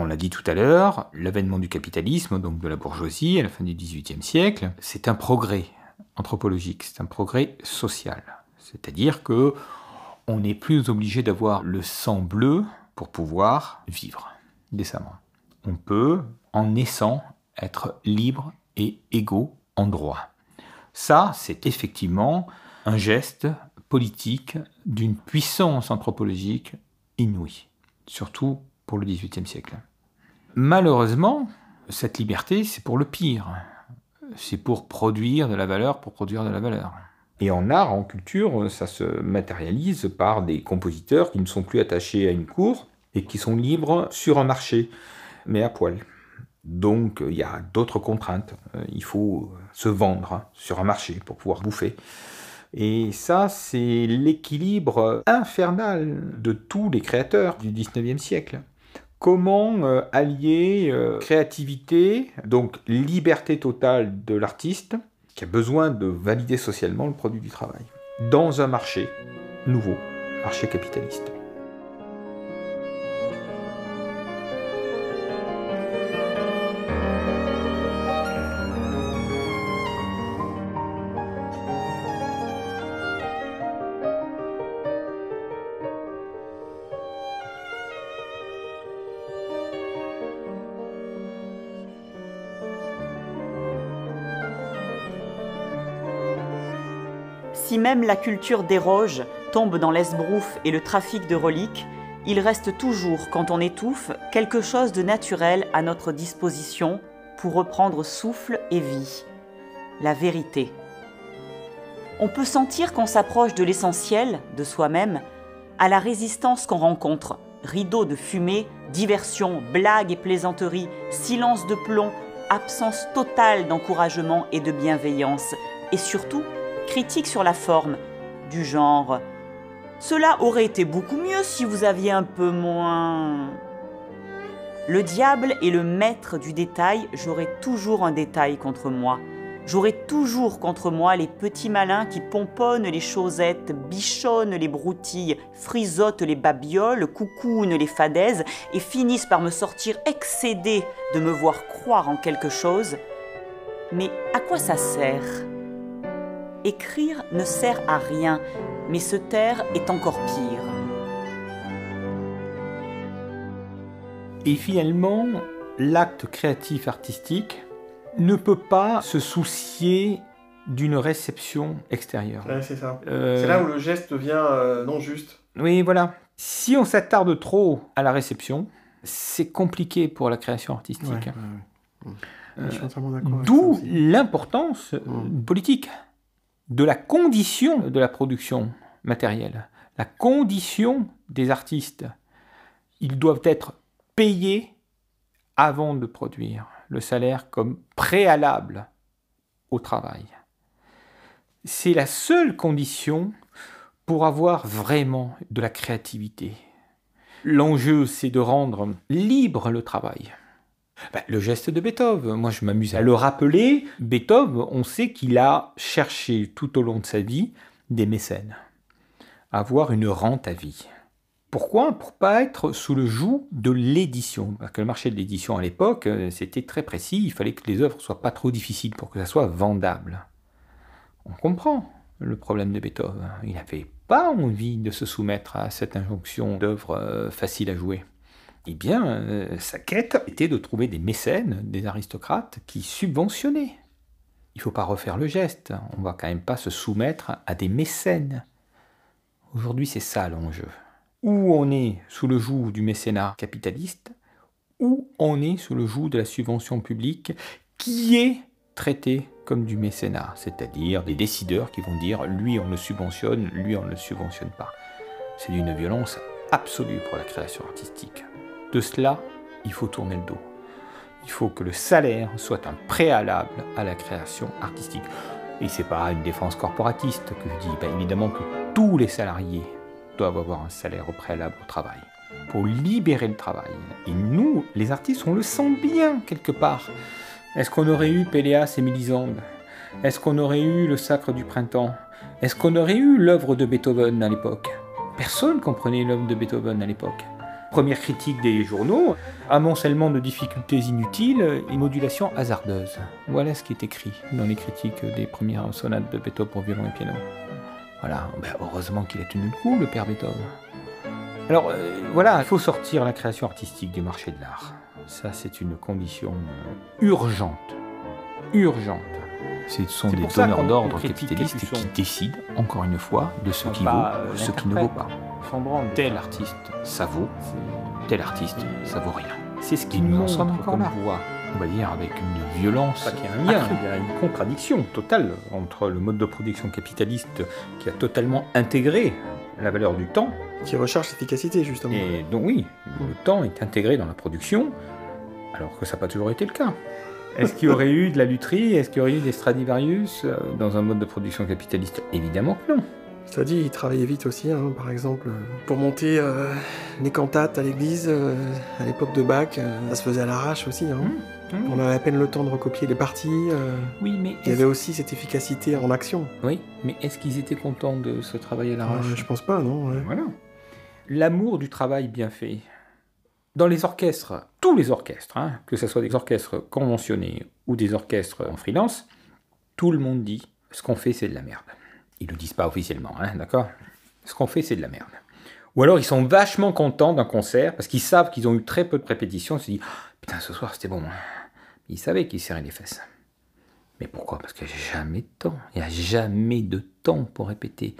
On l'a dit tout à l'heure, l'avènement du capitalisme, donc de la bourgeoisie à la fin du XVIIIe siècle, c'est un progrès anthropologique, c'est un progrès social. C'est-à-dire que on n'est plus obligé d'avoir le sang bleu pour pouvoir vivre décemment. On peut, en naissant, être libre et égaux en droit. Ça, c'est effectivement un geste politique d'une puissance anthropologique inouïe, surtout pour le XVIIIe siècle. Malheureusement, cette liberté, c'est pour le pire. C'est pour produire de la valeur, pour produire de la valeur. Et en art, en culture, ça se matérialise par des compositeurs qui ne sont plus attachés à une cour et qui sont libres sur un marché, mais à poil. Donc il y a d'autres contraintes. Il faut se vendre sur un marché pour pouvoir bouffer. Et ça, c'est l'équilibre infernal de tous les créateurs du 19e siècle. Comment euh, allier euh, créativité, donc liberté totale de l'artiste, qui a besoin de valider socialement le produit du travail, dans un marché nouveau, marché capitaliste. Si même la culture déroge, tombe dans l'esbrouf et le trafic de reliques, il reste toujours, quand on étouffe, quelque chose de naturel à notre disposition pour reprendre souffle et vie. La vérité. On peut sentir qu'on s'approche de l'essentiel, de soi-même, à la résistance qu'on rencontre. Rideaux de fumée, diversion, blagues et plaisanteries, silence de plomb, absence totale d'encouragement et de bienveillance, et surtout critique sur la forme, du genre Cela aurait été beaucoup mieux si vous aviez un peu moins. Le diable est le maître du détail, j'aurai toujours un détail contre moi. J'aurai toujours contre moi les petits malins qui pomponnent les chaussettes, bichonnent les broutilles, frisotent les babioles, coucounent les fadaises et finissent par me sortir excédé de me voir croire en quelque chose. Mais à quoi ça sert? Écrire ne sert à rien, mais se taire est encore pire. Et finalement, l'acte créatif artistique ne peut pas se soucier d'une réception extérieure. c'est ça. Euh, c'est là où le geste devient euh, non juste. Oui, voilà. Si on s'attarde trop à la réception, c'est compliqué pour la création artistique. Euh, d'où l'importance mmh. politique de la condition de la production matérielle, la condition des artistes. Ils doivent être payés avant de produire le salaire comme préalable au travail. C'est la seule condition pour avoir vraiment de la créativité. L'enjeu, c'est de rendre libre le travail. Bah, le geste de Beethoven, moi je m'amuse à le rappeler. Beethoven, on sait qu'il a cherché tout au long de sa vie des mécènes, avoir une rente à vie. Pourquoi? Pour pas être sous le joug de l'édition. Parce que le marché de l'édition à l'époque, euh, c'était très précis. Il fallait que les œuvres soient pas trop difficiles pour que ça soit vendable. On comprend le problème de Beethoven. Il n'avait pas envie de se soumettre à cette injonction d'œuvres euh, faciles à jouer eh bien, euh, sa quête était de trouver des mécènes, des aristocrates, qui subventionnaient. Il ne faut pas refaire le geste, on ne va quand même pas se soumettre à des mécènes. Aujourd'hui, c'est ça l'enjeu. Ou on est sous le joug du mécénat capitaliste, ou on est sous le joug de la subvention publique qui est traitée comme du mécénat, c'est-à-dire des décideurs qui vont dire lui on le subventionne, lui on ne le subventionne pas. C'est d'une violence absolue pour la création artistique. De cela, il faut tourner le dos. Il faut que le salaire soit un préalable à la création artistique. Et c'est pas une défense corporatiste que je dis, ben, évidemment que tous les salariés doivent avoir un salaire au préalable au travail. Pour libérer le travail. Et nous, les artistes, on le sent bien quelque part. Est-ce qu'on aurait eu Péléas et Mélisande? Est-ce qu'on aurait eu le Sacre du Printemps? Est-ce qu'on aurait eu l'œuvre de Beethoven à l'époque? Personne comprenait l'œuvre de Beethoven à l'époque. Première critique des journaux, amoncellement de difficultés inutiles et modulation hasardeuse. Voilà ce qui est écrit dans les critiques des premières sonates de Beethoven pour violon et piano. Voilà, ben, heureusement qu'il a tenu le coup, le père Beethoven. Alors euh, voilà, il faut sortir la création artistique du marché de l'art. Ça, c'est une condition euh, urgente. Urgente. Ce sont des donneurs d'ordre capitalistes qui décident, encore une fois, de ce qui vaut ou ce qui ne vaut pas. Tel artiste, ça vaut. Tel artiste, ça vaut rien. C'est ce qui nous en sommes encore là. On va dire avec une violence. Pas qu'il y a un lien, il y a une contradiction totale entre le mode de production capitaliste qui a totalement intégré la valeur du temps. Qui recherche l'efficacité, justement. Et donc, oui, le temps est intégré dans la production, alors que ça n'a pas toujours été le cas. Est-ce qu'il y aurait eu de la lutherie? Est-ce qu'il y aurait eu des Stradivarius euh, dans un mode de production capitaliste? Évidemment que non. Ça dit, il travaillait vite aussi, hein, par exemple, pour monter euh, les cantates à l'église euh, à l'époque de Bach, ça se faisait à l'arrache aussi. Hein. Mmh, mmh. On avait à peine le temps de recopier les parties. oui, mais il y avait aussi cette efficacité en action. Oui, mais est-ce qu'ils étaient contents de ce travail à l'arrache? Je pense pas, non. Voilà. L'amour du travail bien fait, dans les orchestres, tous les orchestres, hein, que ce soit des orchestres conventionnés ou des orchestres en freelance, tout le monde dit ce qu'on fait c'est de la merde. Ils ne le disent pas officiellement, hein, d'accord? Ce qu'on fait c'est de la merde. Ou alors ils sont vachement contents d'un concert parce qu'ils savent qu'ils ont eu très peu de répétitions. Ils se disent Putain, ce soir c'était bon. Hein. Ils savaient qu'ils serraient les fesses. Mais pourquoi? Parce qu'il n'y a jamais de temps. Il n'y a jamais de temps pour répéter.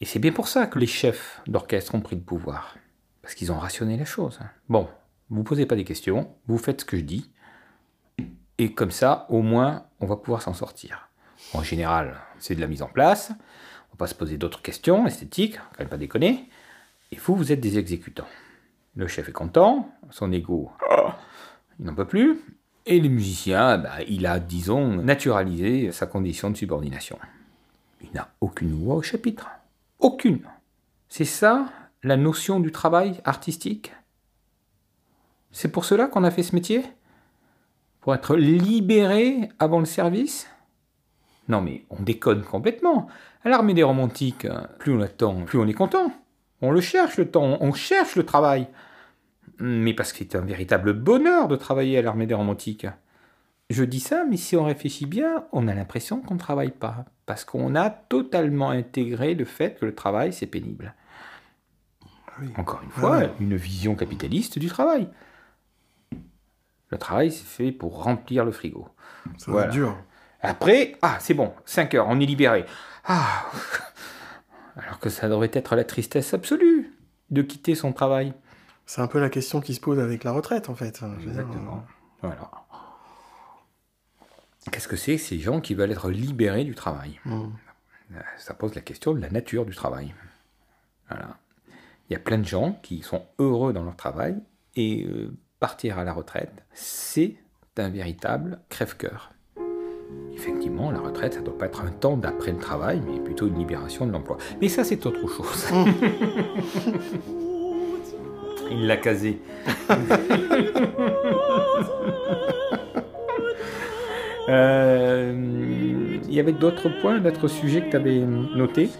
Et c'est bien pour ça que les chefs d'orchestre ont pris le pouvoir. Parce qu'ils ont rationné les choses. Hein. Bon, vous posez pas des questions, vous faites ce que je dis, et comme ça, au moins, on va pouvoir s'en sortir. En général, c'est de la mise en place, on va pas se poser d'autres questions esthétiques, quand même pas déconner, et vous, vous êtes des exécutants. Le chef est content, son ego, il n'en peut plus, et le musicien, bah, il a, disons, naturalisé sa condition de subordination. Il n'a aucune voix au chapitre. Aucune. C'est ça la notion du travail artistique? C'est pour cela qu'on a fait ce métier? Pour être libéré avant le service? Non mais on déconne complètement. À l'armée des romantiques, plus on attend, plus on est content. On le cherche le temps, on cherche le travail. Mais parce que c'est un véritable bonheur de travailler à l'armée des romantiques. Je dis ça, mais si on réfléchit bien, on a l'impression qu'on ne travaille pas. Parce qu'on a totalement intégré le fait que le travail, c'est pénible. Encore une fois, une vision capitaliste du travail. Le travail, c'est fait pour remplir le frigo. Ça dur. Après, ah, c'est bon, 5 heures, on est libéré. Ah Alors que ça devrait être la tristesse absolue de quitter son travail. C'est un peu la question qui se pose avec la retraite, en fait. Exactement. Voilà. Qu'est-ce que c'est ces gens qui veulent être libérés du travail? Hmm. Ça pose la question de la nature du travail. Voilà. Il y a plein de gens qui sont heureux dans leur travail et euh, partir à la retraite, c'est un véritable crève-cœur. Effectivement, la retraite, ça ne doit pas être un temps d'après le travail, mais plutôt une libération de l'emploi. Mais ça, c'est autre chose. Il l'a casé. Euh, il y avait d'autres points, d'autres sujets que tu avais notés?